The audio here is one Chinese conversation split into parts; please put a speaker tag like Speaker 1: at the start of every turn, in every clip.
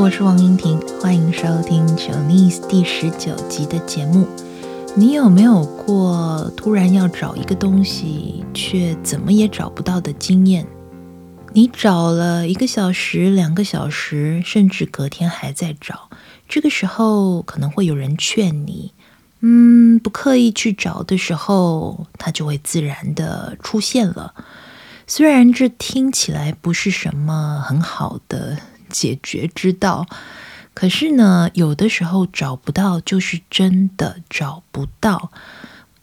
Speaker 1: 我是王英婷，欢迎收听《Chinese》第十九集的节目。你有没有过突然要找一个东西，却怎么也找不到的经验？你找了一个小时、两个小时，甚至隔天还在找。这个时候可能会有人劝你，嗯，不刻意去找的时候，它就会自然的出现了。虽然这听起来不是什么很好的解决之道，可是呢，有的时候找不到就是真的找不到。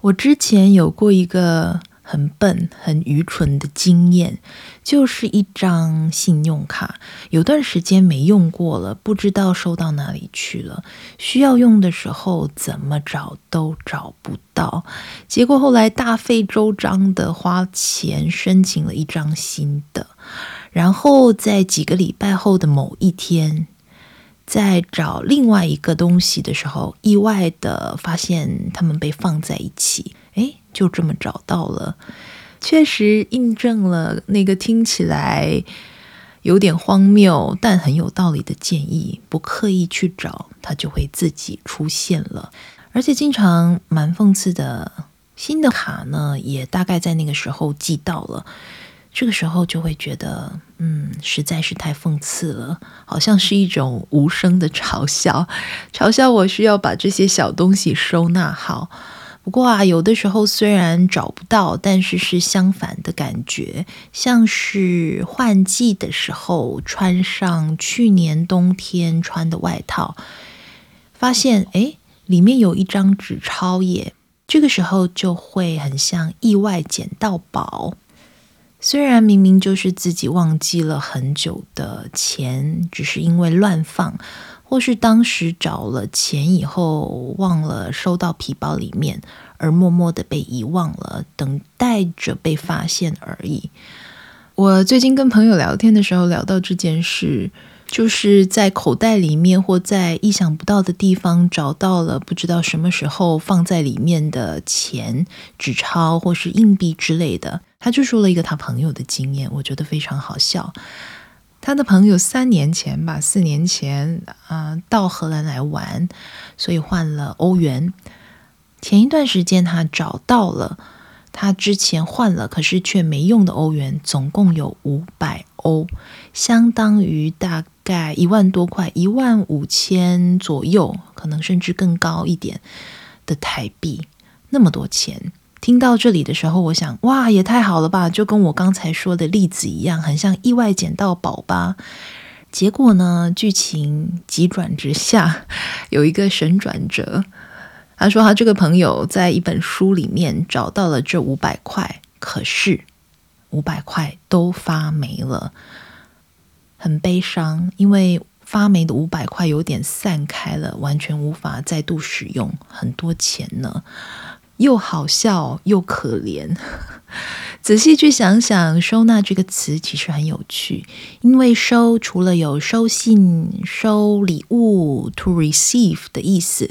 Speaker 1: 我之前有过一个很笨、很愚蠢的经验，就是一张信用卡，有段时间没用过了，不知道收到哪里去了。需要用的时候，怎么找都找不到。结果后来大费周章的花钱申请了一张新的，然后在几个礼拜后的某一天，在找另外一个东西的时候，意外的发现它们被放在一起。哎，就这么找到了，确实印证了那个听起来有点荒谬但很有道理的建议：不刻意去找，它就会自己出现了。而且经常蛮讽刺的，新的卡呢，也大概在那个时候寄到了。这个时候就会觉得，嗯，实在是太讽刺了，好像是一种无声的嘲笑，嘲笑我需要把这些小东西收纳好。不过啊，有的时候虽然找不到，但是是相反的感觉，像是换季的时候穿上去年冬天穿的外套，发现诶，里面有一张纸钞耶，这个时候就会很像意外捡到宝。虽然明明就是自己忘记了很久的钱，只是因为乱放。或是当时找了钱以后忘了收到皮包里面，而默默的被遗忘了，等待着被发现而已。我最近跟朋友聊天的时候聊到这件事，就是在口袋里面或在意想不到的地方找到了不知道什么时候放在里面的钱、纸钞或是硬币之类的。他就说了一个他朋友的经验，我觉得非常好笑。他的朋友三年前吧，四年前啊、到荷兰来玩，所以换了欧元。前一段时间他找到了他之前换了可是却没用的欧元，总共有五百欧，相当于大概一万多块，一万五千左右，可能甚至更高一点的台币，那么多钱。听到这里的时候，我想，哇，也太好了吧！就跟我刚才说的例子一样，很像意外捡到宝吧。结果呢，剧情急转直下，有一个神转折。他说，他这个朋友在一本书里面找到了这五百块，可是五百块都发霉了，很悲伤，因为发霉的五百块有点散开了，完全无法再度使用，很多钱呢。又好笑又可怜，仔细去想想，“收纳”这个词其实很有趣，因为“收”除了有收信、收礼物 （to receive） 的意思，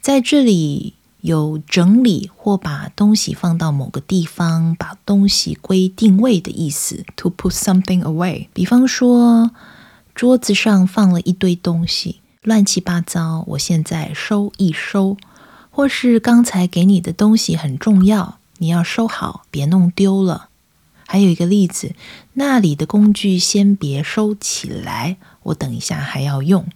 Speaker 1: 在这里有整理或把东西放到某个地方、把东西归定位的意思 （to put something away）。比方说，桌子上放了一堆东西，乱七八糟，我现在收一收。或是刚才给你的东西很重要，你要收好，别弄丢了。还有一个例子，那里的工具先别收起来，我等一下还要用。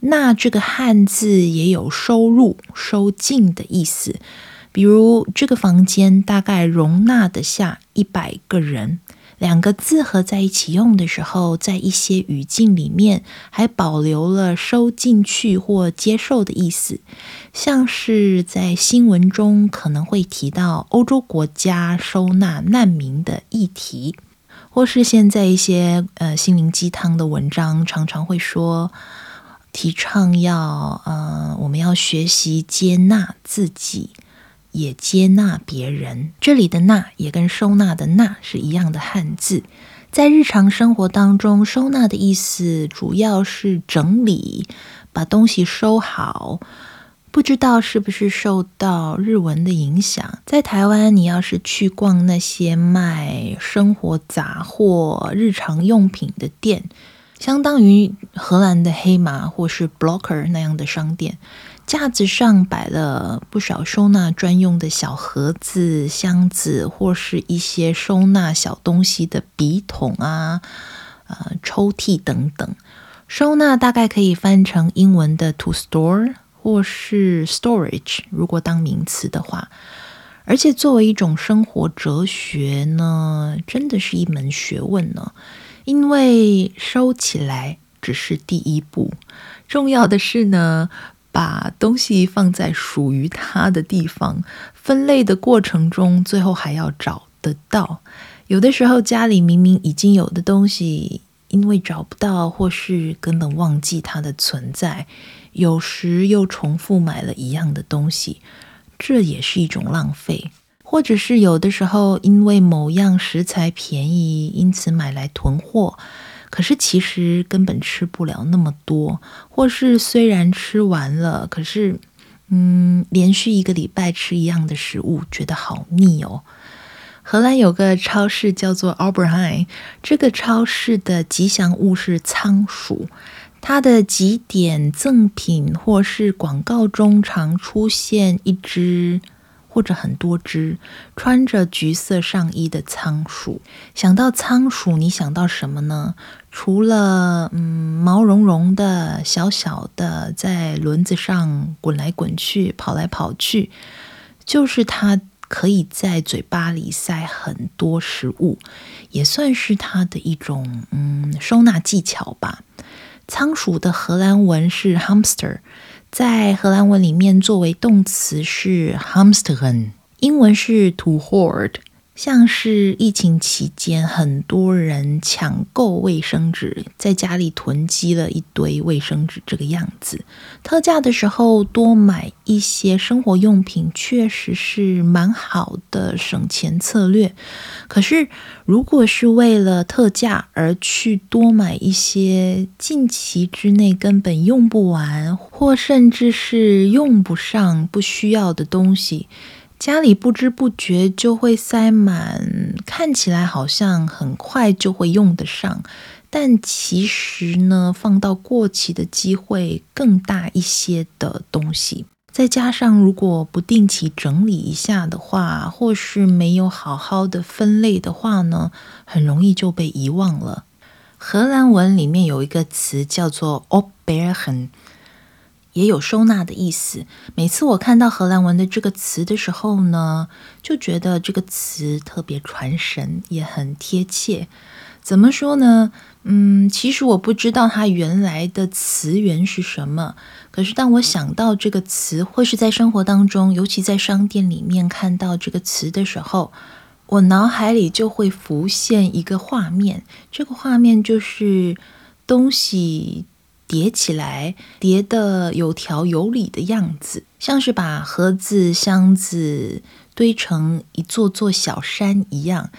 Speaker 1: 那这个汉字也有收入、收进的意思，比如这个房间大概容纳得下一百个人。两个字合在一起用的时候，在一些语境里面还保留了收进去或接受的意思，像是在新闻中可能会提到欧洲国家收纳难民的议题，或是现在一些呃心灵鸡汤的文章常常会说，提倡要呃我们要学习接纳自己。也接纳别人，这里的“纳”也跟收纳的“纳”是一样的汉字。在日常生活当中，收纳的意思主要是整理，把东西收好。不知道是不是受到日文的影响，在台湾，你要是去逛那些卖生活杂货、日常用品的店，相当于荷兰的黑马或是 Blocker 那样的商店，架子上摆了不少收纳专用的小盒子、箱子，或是一些收纳小东西的笔筒啊、呃抽屉等等。收纳大概可以翻成英文的 to store 或是 storage，如果当名词的话。而且作为一种生活哲学呢，真的是一门学问呢。因为收起来只是第一步，重要的是呢，把东西放在属于它的地方。分类的过程中，最后还要找得到。有的时候家里明明已经有的东西，因为找不到，或是根本忘记它的存在，有时又重复买了一样的东西。这也是一种浪费，或者是有的时候因为某样食材便宜，因此买来囤货，可是其实根本吃不了那么多，或是虽然吃完了，可是嗯，连续一个礼拜吃一样的食物，觉得好腻哦。荷兰有个超市叫做 Albert Heijn，这个超市的吉祥物是仓鼠。它的几点赠品或是广告中常出现一只或者很多只穿着橘色上衣的仓鼠。想到仓鼠，你想到什么呢？除了嗯毛茸茸的小小的在轮子上滚来滚去、跑来跑去，就是它可以在嘴巴里塞很多食物，也算是它的一种嗯收纳技巧吧。仓鼠的荷兰文是 hamster，在荷兰文里面作为动词是 hamsteren，英文是 to hoard。像是疫情期间，很多人抢购卫生纸，在家里囤积了一堆卫生纸，这个样子。特价的时候多买一些生活用品，确实是蛮好的省钱策略。可是，如果是为了特价而去多买一些近期之内根本用不完，或甚至是用不上、不需要的东西。家里不知不觉就会塞满，看起来好像很快就会用得上，但其实呢，放到过期的机会更大一些的东西。再加上如果不定期整理一下的话，或是没有好好的分类的话呢，很容易就被遗忘了。荷兰文里面有一个词叫做 opbergen。也有收纳的意思。每次我看到荷兰文的这个词的时候呢，就觉得这个词特别传神，也很贴切。怎么说呢？嗯，其实我不知道它原来的词源是什么。可是当我想到这个词，或是在生活当中，尤其在商店里面看到这个词的时候，我脑海里就会浮现一个画面。这个画面就是东西。叠起来，叠得有条有理的样子，像是把盒子、箱子堆成一座座小山一样。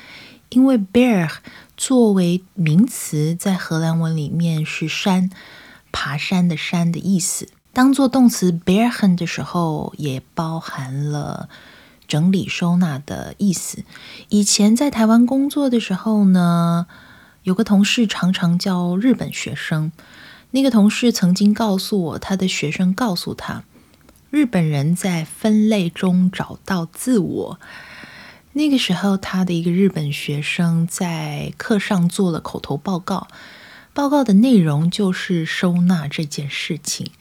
Speaker 1: 因为 bear 作为名词，在荷兰文里面是山，爬山的山的意思。当做动词 bearhen 的时候，也包含了整理收纳的意思。以前在台湾工作的时候呢，有个同事常常叫日本学生。那个同事曾经告诉我，他的学生告诉他，日本人在分类中找到自我。那个时候，他的一个日本学生在课上做了口头报告，报告的内容就是收纳这件事情。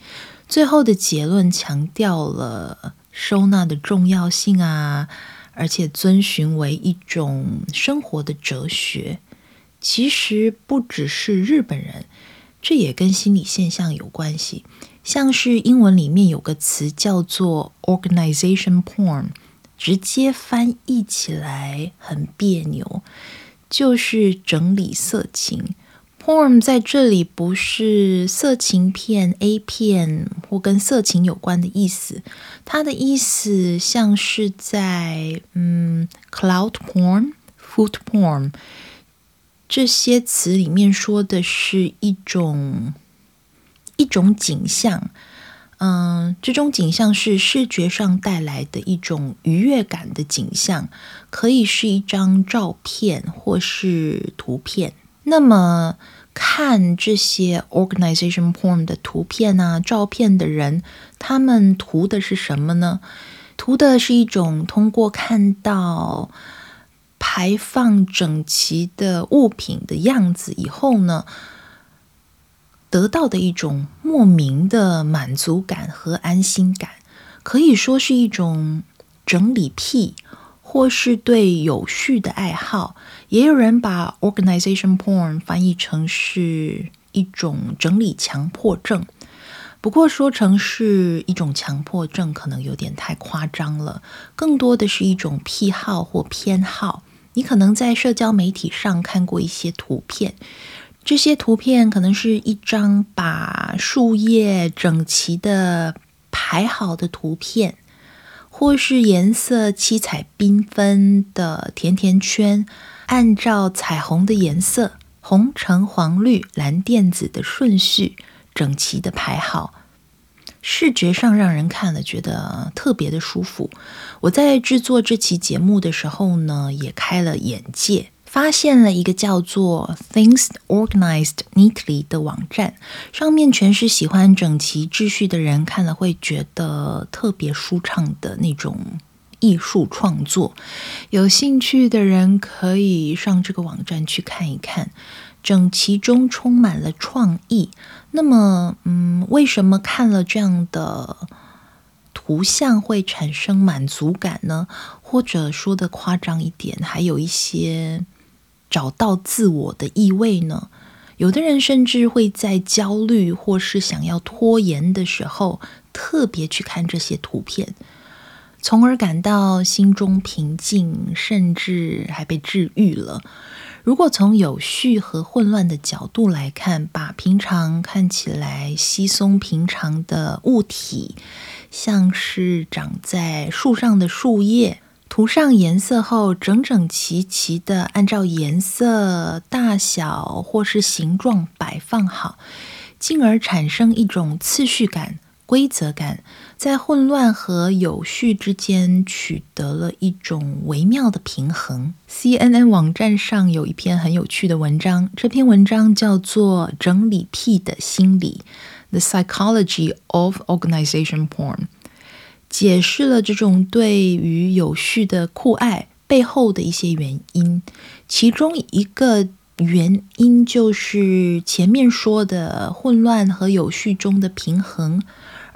Speaker 1: 最后的结论强调了收纳的重要性啊，而且遵循为一种生活的哲学。其实不只是日本人。这也跟心理现象有关系，像是英文里面有个词叫做 organization porn，直接翻译起来很别扭，就是整理色情。porn 在这里不是色情片、A 片或跟色情有关的意思，它的意思像是在嗯，cloud porn、food porn。这些词里面说的是一种一种景象，嗯，这种景象是视觉上带来的一种愉悦感的景象，可以是一张照片或是图片。那么看这些 organization porn 的图片啊、照片的人，他们图的是什么呢？图的是一种通过看到排放整齐的物品的样子以后呢，得到的一种莫名的满足感和安心感，可以说是一种整理癖。或是对有序的爱好，也有人把 organization porn 翻译成是一种整理强迫症。不过说成是一种强迫症，可能有点太夸张了。更多的是一种癖好或偏好。你可能在社交媒体上看过一些图片，这些图片可能是一张把树叶整齐的排好的图片。或是颜色七彩缤纷的甜甜圈，按照彩虹的颜色——红、橙、黄、绿、蓝、靛、紫的顺序，整齐的排好，视觉上让人看了觉得特别的舒服。我在制作这期节目的时候呢，也开了眼界。发现了一个叫做 Things Organized Neatly 的网站，上面全是喜欢整齐秩序的人，看了会觉得特别舒畅的那种艺术创作。有兴趣的人可以上这个网站去看一看，整齐中充满了创意。那么，嗯，为什么看了这样的图像会产生满足感呢？或者说的夸张一点，还有一些。找到自我的意味呢？有的人甚至会在焦虑或是想要拖延的时候，特别去看这些图片，从而感到心中平静，甚至还被治愈了。如果从有序和混乱的角度来看，把平常看起来稀松平常的物体，像是长在树上的树叶，涂上颜色后，整整齐齐的按照颜色、大小或是形状摆放好，进而产生一种次序感、规则感，在混乱和有序之间取得了一种微妙的平衡。CNN 网站上有一篇很有趣的文章，这篇文章叫做《整理癖的心理》（The Psychology of Organization Porn）。解释了这种对于有序的酷爱背后的一些原因，其中一个原因就是前面说的混乱和有序中的平衡，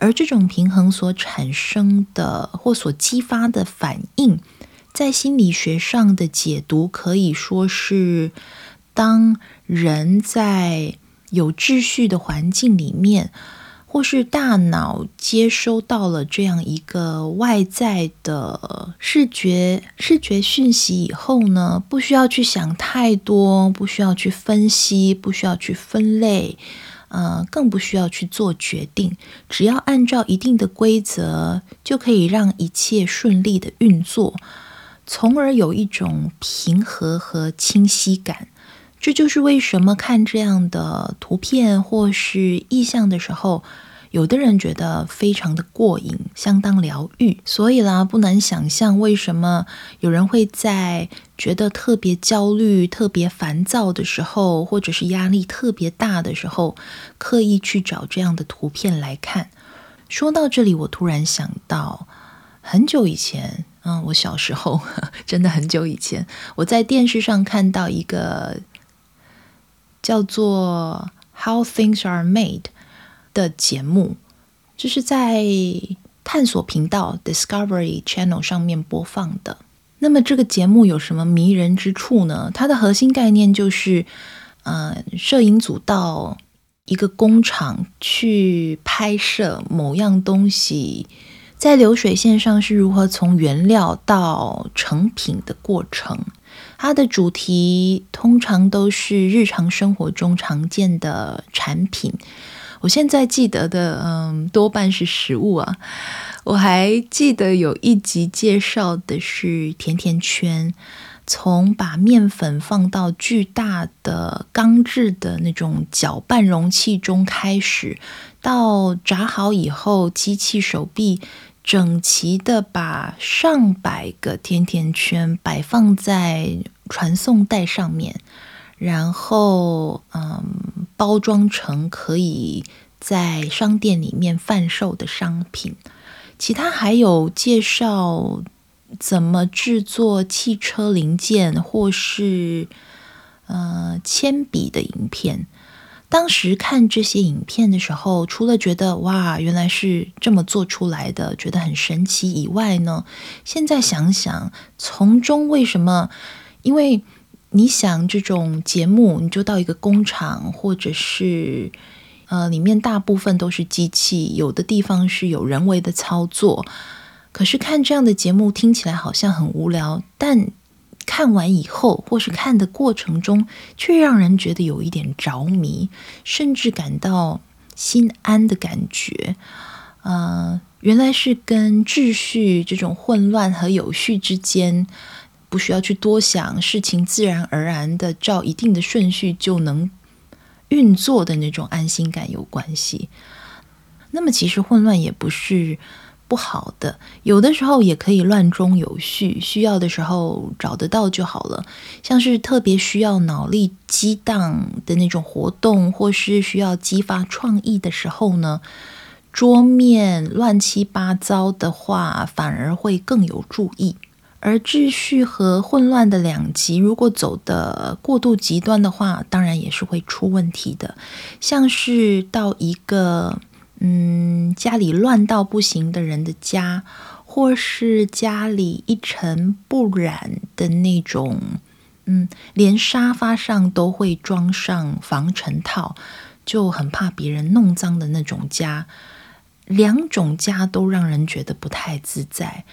Speaker 1: 而这种平衡所产生的或所激发的反应，在心理学上的解读可以说是，当人在有秩序的环境里面。或是大脑接收到了这样一个外在的视觉视觉讯息以后呢，不需要去想太多，不需要去分析，不需要去分类，呃，更不需要去做决定，只要按照一定的规则，就可以让一切顺利的运作，从而有一种平和和清晰感。这就是为什么看这样的图片或是意象的时候，有的人觉得非常的过瘾，相当疗愈。所以啦，不难想象为什么有人会在觉得特别焦虑、特别烦躁的时候，或者是压力特别大的时候，刻意去找这样的图片来看。说到这里，我突然想到，很久以前，嗯，我小时候，真的很久以前，我在电视上看到一个。叫做《How Things Are Made》的节目，这是在探索频道 Discovery Channel 上面播放的。那么这个节目有什么迷人之处呢？它的核心概念就是，呃，摄影组到一个工厂去拍摄某样东西，在流水线上是如何从原料到成品的过程。它的主题通常都是日常生活中常见的产品。我现在记得的，嗯，多半是食物啊。我还记得有一集介绍的是甜甜圈，从把面粉放到巨大的钢制的那种搅拌容器中开始，到炸好以后，机器手臂。整齐地把上百个甜甜圈摆放在传送带上面，然后嗯，包装成可以在商店里面贩售的商品。其他还有介绍怎么制作汽车零件或是呃铅笔的影片。当时看这些影片的时候，除了觉得哇，原来是这么做出来的，觉得很神奇以外呢，现在想想，从中为什么？因为你想这种节目，你就到一个工厂，或者是呃，里面大部分都是机器，有的地方是有人为的操作。可是看这样的节目，听起来好像很无聊，但。看完以后，或是看的过程中，却让人觉得有一点着迷，甚至感到心安的感觉。呃，原来是跟秩序这种混乱和有序之间，不需要去多想，事情自然而然的照一定的顺序就能运作的那种安心感有关系。那么，其实混乱也不是。不好的，有的时候也可以乱中有序，需要的时候找得到就好了。像是特别需要脑力激荡的那种活动，或是需要激发创意的时候呢，桌面乱七八糟的话，反而会更有助意。而秩序和混乱的两极，如果走的过度极端的话，当然也是会出问题的。像是到一个。嗯，家里乱到不行的人的家，或是家里一尘不染的那种，嗯，连沙发上都会装上防尘套，就很怕别人弄脏的那种家，两种家都让人觉得不太自在。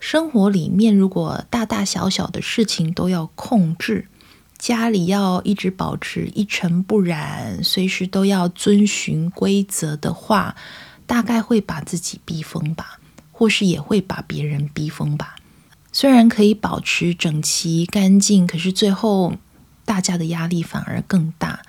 Speaker 1: 生活里面，如果大大小小的事情都要控制。家里要一直保持一尘不染，随时都要遵循规则的话，大概会把自己逼疯吧，或是也会把别人逼疯吧。虽然可以保持整齐干净，可是最后大家的压力反而更大。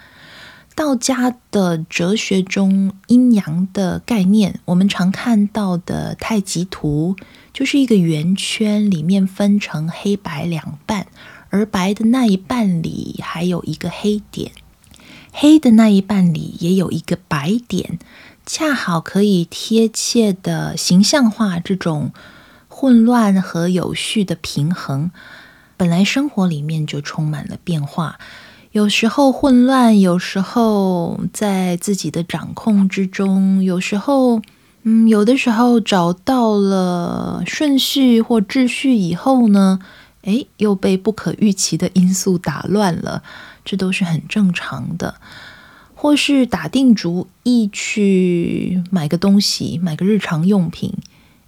Speaker 1: 道家的哲学中，阴阳的概念，我们常看到的太极图，就是一个圆圈，里面分成黑白两半。而白的那一半里还有一个黑点，黑的那一半里也有一个白点，恰好可以贴切地形象化这种混乱和有序的平衡。本来生活里面就充满了变化，有时候混乱，有时候在自己的掌控之中，有时候，嗯，有的时候找到了顺序或秩序以后呢，哎，又被不可预期的因素打乱了，这都是很正常的。或是打定主意去买个东西，买个日常用品，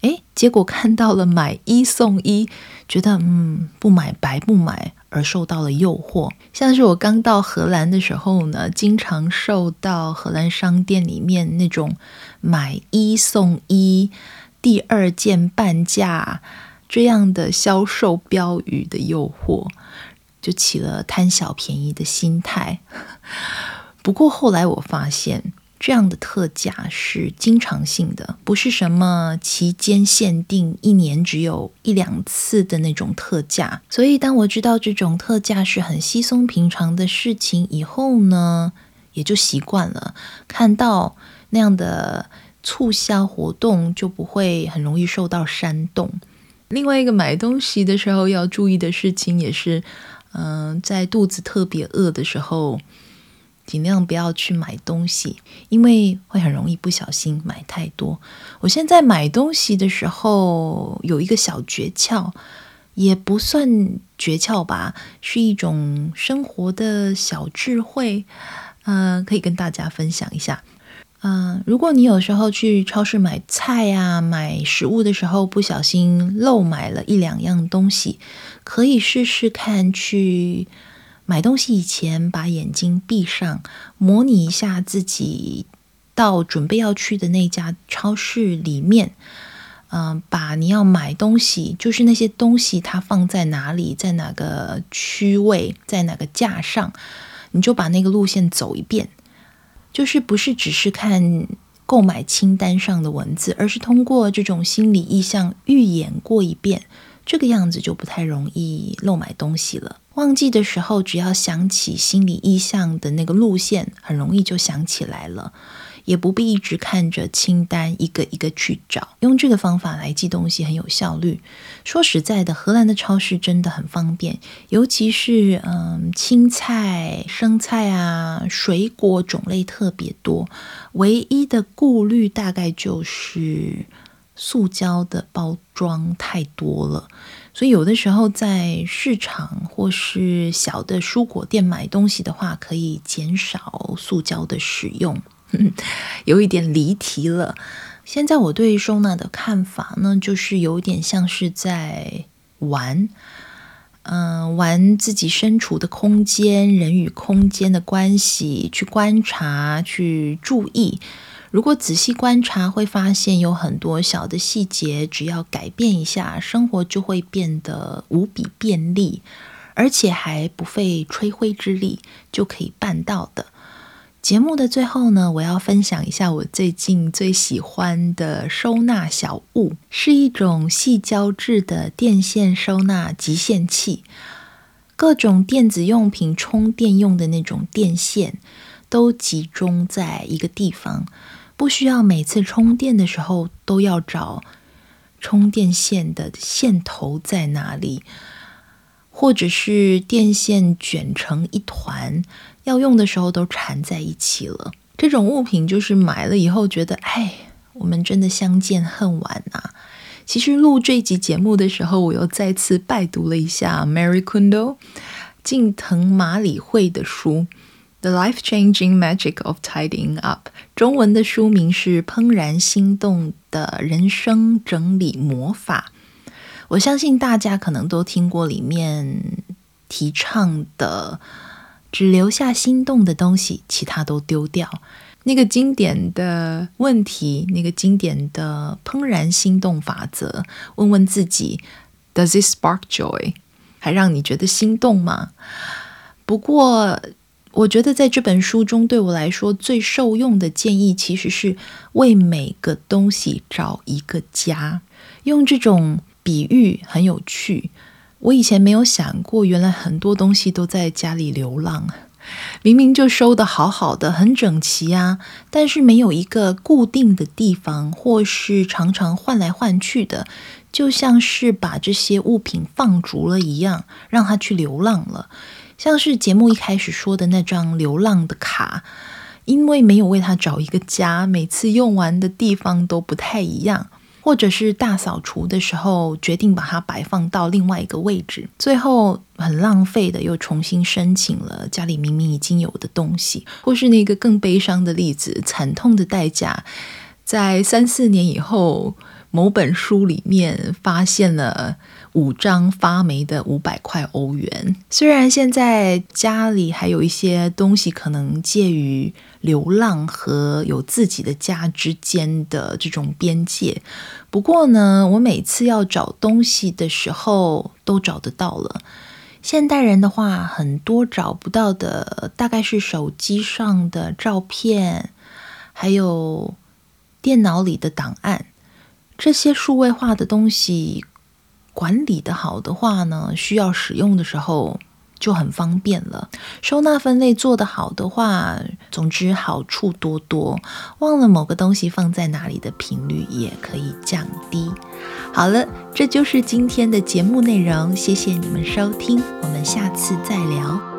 Speaker 1: 哎，结果看到了买一送一，觉得嗯，不买白不买，而受到了诱惑。像是我刚到荷兰的时候呢，经常受到荷兰商店里面那种买一送一，第二件半价。这样的销售标语的诱惑，就起了贪小便宜的心态。不过后来我发现，这样的特价是经常性的，不是什么期间限定、一年只有一两次的那种特价。所以当我知道这种特价是很稀松平常的事情以后呢，也就习惯了。看到那样的促销活动，就不会很容易受到煽动。另外一个买东西的时候要注意的事情也是，嗯、在肚子特别饿的时候，尽量不要去买东西，因为会很容易不小心买太多。我现在买东西的时候有一个小诀窍，也不算诀窍吧，是一种生活的小智慧，嗯、呃，可以跟大家分享一下。嗯、如果你有时候去超市买菜啊、买食物的时候，不小心漏买了一两样东西，可以试试看去买东西以前把眼睛闭上，模拟一下自己到准备要去的那家超市里面，嗯、把你要买东西，就是那些东西它放在哪里，在哪个区位，在哪个架上，你就把那个路线走一遍。就是不是只是看购买清单上的文字，而是通过这种心理意象预演过一遍，这个样子就不太容易漏买东西了。忘记的时候，只要想起心理意向的那个路线，很容易就想起来了，也不必一直看着清单一个一个去找。用这个方法来记东西很有效率。说实在的，荷兰的超市真的很方便，尤其是嗯，青菜、生菜啊，水果种类特别多。唯一的顾虑大概就是塑胶的包装太多了。所以有的时候在市场或是小的蔬果店买东西的话，可以减少塑胶的使用。有一点离题了。现在我对收纳的看法呢，就是有点像是在玩，嗯、玩自己身处的空间，人与空间的关系，去观察，去注意。如果仔细观察，会发现有很多小的细节，只要改变一下，生活就会变得无比便利，而且还不费吹灰之力就可以办到的。节目的最后呢，我要分享一下我最近最喜欢的收纳小物，是一种细胶质的电线收纳集线器，各种电子用品充电用的那种电线都集中在一个地方。不需要每次充电的时候都要找充电线的线头在哪里，或者是电线卷成一团，要用的时候都缠在一起了。这种物品就是买了以后觉得，哎，我们真的相见恨晚呐。其实录这集节目的时候，我又再次拜读了一下 Mary Kondo 近藤麻里惠的书。The Life-Changing Magic of Tidying Up，中文的书名是《怦然心动的人生整理魔法》。我相信大家可能都听过里面提倡的“只留下心动的东西，其他都丢掉”。那个经典的问题，那个经典的怦然心动法则，问问自己：Does it spark joy？还让你觉得心动吗？不过。我觉得在这本书中，对我来说最受用的建议，其实是为每个东西找一个家。用这种比喻很有趣。我以前没有想过，原来很多东西都在家里流浪。明明就收得好好的，很整齐啊，但是没有一个固定的地方，或是常常换来换去的，就像是把这些物品放逐了一样，让它去流浪了。像是节目一开始说的那张流浪的卡，因为没有为他找一个家，每次用完的地方都不太一样，或者是大扫除的时候决定把它摆放到另外一个位置，最后很浪费的又重新申请了家里明明已经有的东西，或是那个更悲伤的例子，惨痛的代价，在三四年以后，某本书里面发现了。五张发霉的五百块欧元。虽然现在家里还有一些东西可能介于流浪和有自己的家之间的这种边界，不过呢，我每次要找东西的时候都找得到了。现代人的话，很多找不到的大概是手机上的照片，还有电脑里的档案，这些数位化的东西。管理的好的话呢，需要使用的时候就很方便了。收纳分类做得好的话，总之好处多多。忘了某个东西放在哪里的频率也可以降低。好了，这就是今天的节目内容，谢谢你们收听，我们下次再聊。